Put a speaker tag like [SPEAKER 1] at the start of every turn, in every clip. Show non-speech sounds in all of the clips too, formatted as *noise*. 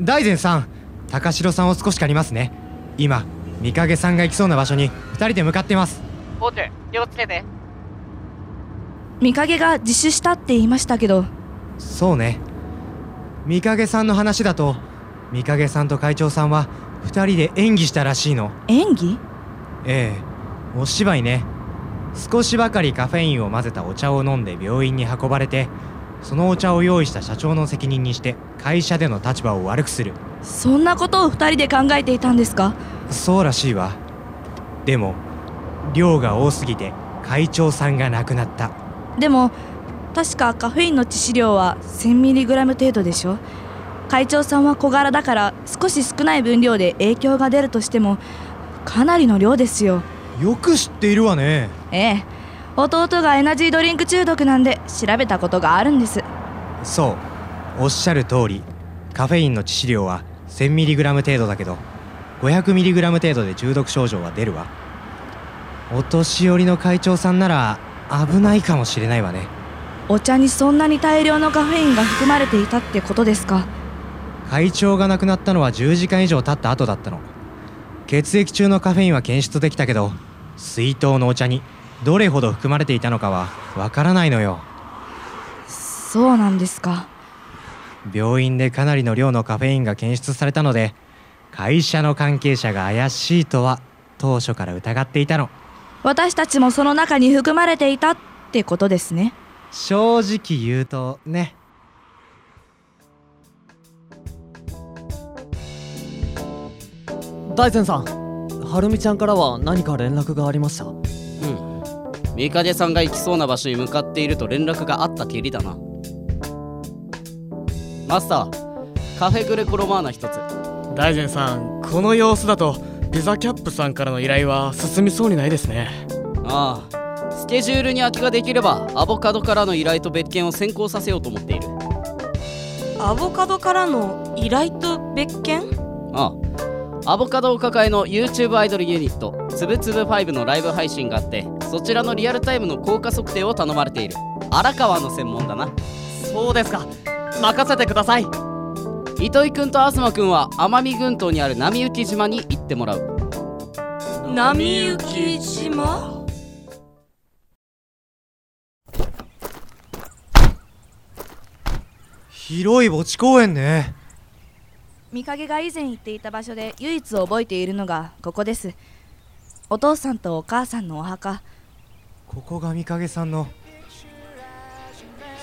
[SPEAKER 1] 大善さん高城さんを少し借りますね。今三影さんが行きそうな場所に二人で向かってます。
[SPEAKER 2] ポーチ気をつけて。
[SPEAKER 3] 見影が自首したって言いましたけど。
[SPEAKER 1] そうね。三影さんの話だと三影さんと会長さんは二人で演技したらしいの。
[SPEAKER 3] 演技？
[SPEAKER 1] ええ。お芝居ね。少しばかりカフェインを混ぜたお茶を飲んで病院に運ばれてそのお茶を用意した社長の責任にして会社での立場を悪くする。
[SPEAKER 3] そんなことを二人で考えていたんですか？
[SPEAKER 1] そうらしいわ。でも量が多すぎて会長さんが亡くなった。
[SPEAKER 3] でも確かカフェインの致死量は 1000mg 程度でしょ。会長さんは小柄だから少し少ない分量で影響が出るとしてもかなりの量ですよ。
[SPEAKER 1] よく知っているわね。
[SPEAKER 3] ええ弟がエナジードリンク中毒なんで調べたことがあるんです。
[SPEAKER 1] そう。おっしゃる通り。カフェインの致死量は 1000mg 程度だけど 500mg 程度で中毒症状は出るわ。お年寄りの会長さんなら危ないかもしれないわね。
[SPEAKER 3] お茶にそんなに大量のカフェインが含まれていたってことですか？
[SPEAKER 1] 会長が亡くなったのは10時間以上経った後だったの。血液中のカフェインは検出できたけど水筒のお茶にどれほど含まれていたのかはわからないのよ。
[SPEAKER 3] そうなんですか。
[SPEAKER 1] 病院でかなりの量のカフェインが検出されたので会社の関係者が怪しいとは当初から疑っていたの。
[SPEAKER 3] 私たちもその中に含まれていたってことですね。
[SPEAKER 1] 正直言うとね。
[SPEAKER 4] 大善さんはるみちゃんからは何か連絡がありました？
[SPEAKER 2] うん三影さんが行きそうな場所に向かっていると連絡があったきりだな。マスターカフェグレコロマーナ一つ。
[SPEAKER 5] 大善さんこの様子だとピザキャップさんからの依頼は進みそうにないですね。
[SPEAKER 2] ああスケジュールに空きができればアボカドからの依頼と別件を先行させようと思っている。
[SPEAKER 6] アボカドからの依頼と別件？
[SPEAKER 2] ああアボカドを抱えの YouTube アイドルユニットつぶつぶ5のライブ配信があってそちらのリアルタイムの効果測定を頼まれている。荒川の専門だな。
[SPEAKER 4] そうですか。任せてください。
[SPEAKER 2] 糸井くんと東くんは奄美群島にある波浮島に行ってもらう。
[SPEAKER 6] 波行島？
[SPEAKER 1] 広い墓地公園ね。
[SPEAKER 3] 見影が以前行っていた場所で唯一覚えているのがここです。お父さんとお母さんのお墓
[SPEAKER 1] ここが三影さんの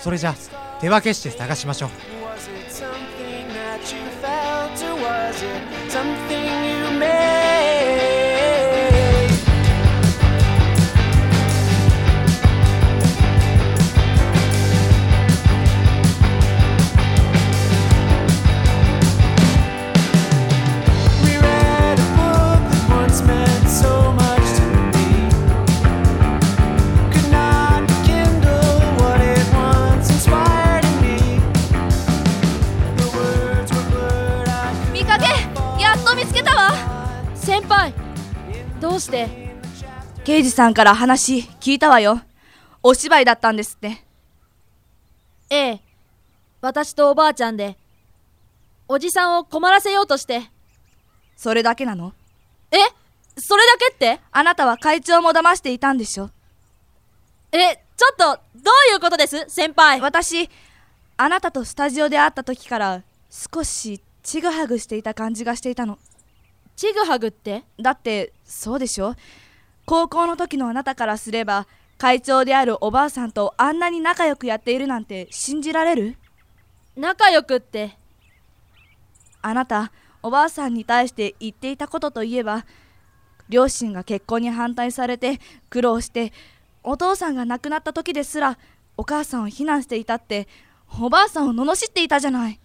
[SPEAKER 1] それじゃ手分けして探しましょう
[SPEAKER 7] Was it something that you felt or was it something you made?
[SPEAKER 6] どうして
[SPEAKER 3] 刑事さんから話聞いたわよ。お芝居だったんですって。
[SPEAKER 6] ええ。私とおばあちゃんでおじさんを困らせようとして。
[SPEAKER 3] それだけなの？
[SPEAKER 6] え？それだけって？
[SPEAKER 3] あなたは会長も騙していたんでしょ？
[SPEAKER 6] えちょっとどういうことです先輩？
[SPEAKER 3] 私あなたとスタジオで会った時から少しちぐはぐしていた感じがしていたの
[SPEAKER 6] ちぐはぐって？
[SPEAKER 3] だってそうでしょ。高校の時のあなたからすれば会長であるおばあさんとあんなに仲良くやっているなんて信じられる？
[SPEAKER 6] 仲良くって？
[SPEAKER 3] あなたおばあさんに対して言っていたことといえば両親が結婚に反対されて苦労してお父さんが亡くなった時ですらお母さんを非難していたっておばあさんを罵っていたじゃない。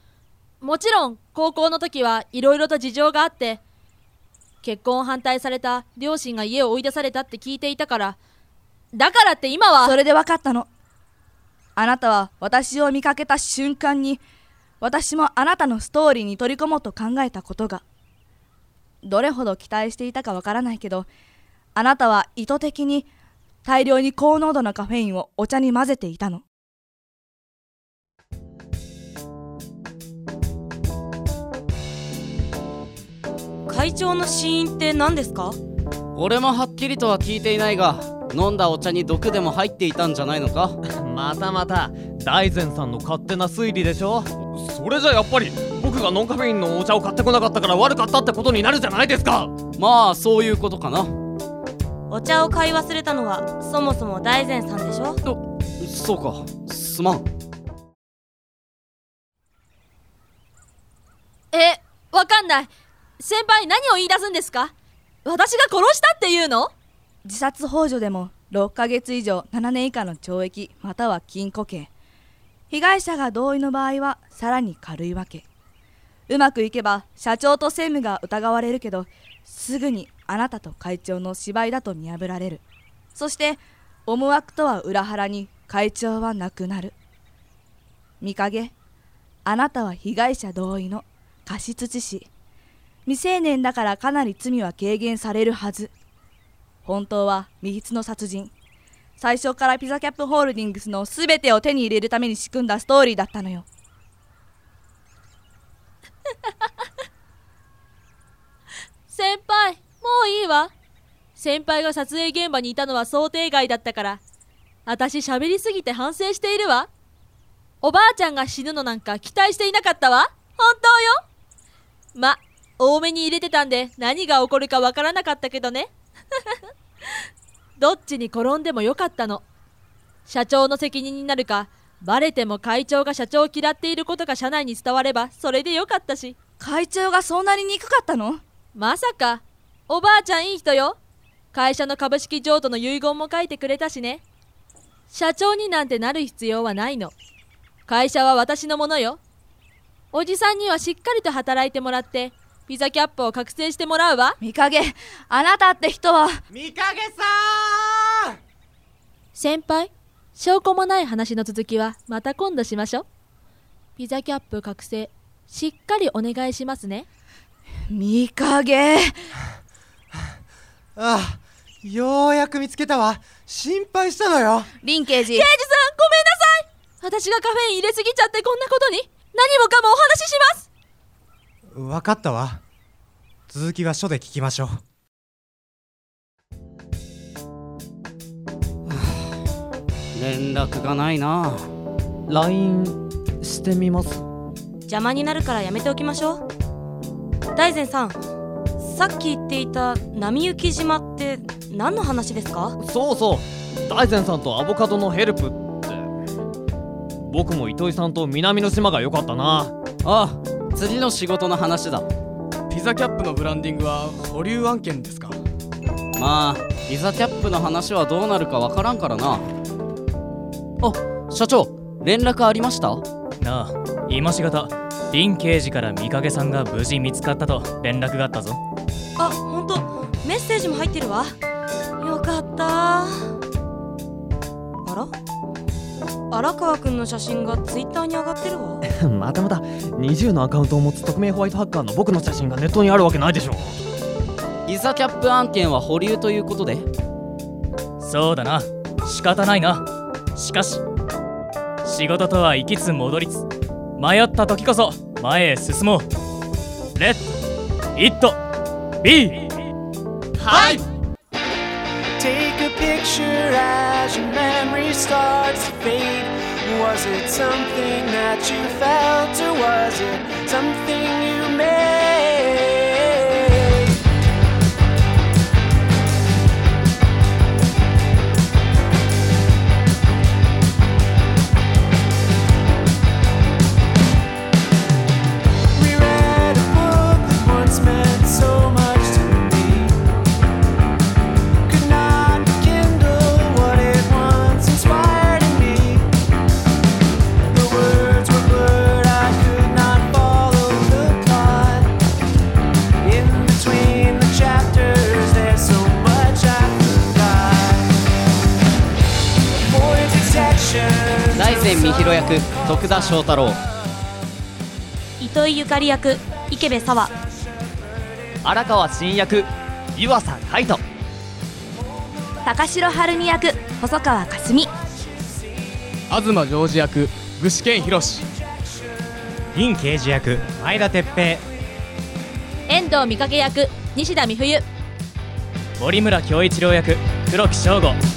[SPEAKER 6] もちろん高校の時はいろいろと事情があって結婚を反対された両親が家を追い出されたって聞いていたから。だからって今は。
[SPEAKER 3] それで分かったの。あなたは私を見かけた瞬間に私もあなたのストーリーに取り込もうと考えたことが。どれほど期待していたかわからないけどあなたは意図的に大量に高濃度のカフェインをお茶に混ぜていたの。
[SPEAKER 8] 会長の死因って何ですか？
[SPEAKER 2] 俺もはっきりとは聞いていないが飲んだお茶に毒でも入っていたんじゃないのか？*laughs*
[SPEAKER 4] またまた大善さんの勝手な推理でしょ？それじゃやっぱり僕がノンカフェインのお茶を買ってこなかったから悪かったってことになるじゃないですか！
[SPEAKER 2] まあそういうことかな。
[SPEAKER 8] お茶を買い忘れたのはそもそも大善さんでしょ？
[SPEAKER 2] そうか。すまん。
[SPEAKER 6] えわかんない先輩何を言い出すんですか？私が殺したっていうの？
[SPEAKER 3] 自殺幇助でも6ヶ月以上7年以下の懲役または禁錮刑。被害者が同意の場合はさらに軽いわけ。うまくいけば社長と専務が疑われるけどすぐにあなたと会長の芝居だと見破られる。そして思惑とは裏腹に会長は亡くなる。見影あなたは被害者同意の過失致死。未成年だからかなり罪は軽減されるはず。本当は未必の殺人。最初からピザキャップホールディングスの全てを手に入れるために仕組んだストーリーだったのよ。*laughs*
[SPEAKER 6] 先輩もういいわ。先輩が撮影現場にいたのは想定外だったから。私喋りすぎて反省しているわ。おばあちゃんが死ぬのなんか期待していなかったわ。本当よ。ま多めに入れてたんで何が起こるかわからなかったけどね。*laughs* どっちに転んでもよかったの。社長の責任になるかバレても会長が社長を嫌っていることが社内に伝わればそれでよかったし。
[SPEAKER 3] 会長がそうなりにくかったの？
[SPEAKER 6] まさかおばあちゃんいい人よ。会社の株式譲渡の遺言も書いてくれたしね。社長になんてなる必要はないの。会社は私のものよ。おじさんにはしっかりと働いてもらってピザキャップを覚醒してもらうわ。
[SPEAKER 3] 見影あなたって人は。
[SPEAKER 1] 見影さん
[SPEAKER 6] 先輩証拠もない話の続きはまた今度しましょう。ピザキャップ覚醒しっかりお願いしますね。
[SPEAKER 3] 見影 *sighs*
[SPEAKER 1] ああようやく見つけたわ。心配したのよ。
[SPEAKER 3] 林刑事
[SPEAKER 6] 刑事さんごめんなさい。私がカフェイン入れすぎちゃってこんなことに。何もかもお話しします
[SPEAKER 1] 分かったわ。続きは書で聞きましょう。*sighs*
[SPEAKER 2] 連絡がないな。
[SPEAKER 4] LINE してみます。
[SPEAKER 8] 邪魔になるからやめておきましょう。大善さんさっき言っていた波行き島って何の話ですか？
[SPEAKER 4] そうそう。大善さんとアボカドのヘルプって。僕も糸井さんと南の島が良かったな。
[SPEAKER 2] ああ次の仕事の話だ。
[SPEAKER 5] ピザキャップのブランディングは保留案件ですか？
[SPEAKER 2] まあピザキャップの話はどうなるかわからんからな。あ社長連絡ありました？
[SPEAKER 9] なあ今しがた林刑事から見影さんが無事見つかったと連絡があったぞ。
[SPEAKER 8] あ本当。メッセージも入ってるわ。よかった。あら？荒川くんの写真がツイッターに上がってるわ。*laughs*
[SPEAKER 4] またまた20のアカウントを持つ匿名ホワイトハッカーの僕の写真がネットにあるわけないでしょ
[SPEAKER 2] ピザキャップ案件は保留ということで？
[SPEAKER 9] そうだな。仕方ないな。しかし仕事とは行きつ戻りつ迷った時こそ前へ進もう。レッドイットビー。
[SPEAKER 2] はい。
[SPEAKER 7] Take a picture as your memory starts to fade. Was it something that you felt, or was it something you made?
[SPEAKER 2] 役徳田翔太郎。
[SPEAKER 8] 糸井ゆかり役池部沙和。
[SPEAKER 4] 荒川新役湯浅海斗。
[SPEAKER 3] 高城晴美役細川かすみ。
[SPEAKER 5] 東ジョージ役具志堅宏
[SPEAKER 1] 林刑事役前田哲平。
[SPEAKER 6] 遠藤美影役西田美冬。
[SPEAKER 9] 森村恭一郎役黒木翔吾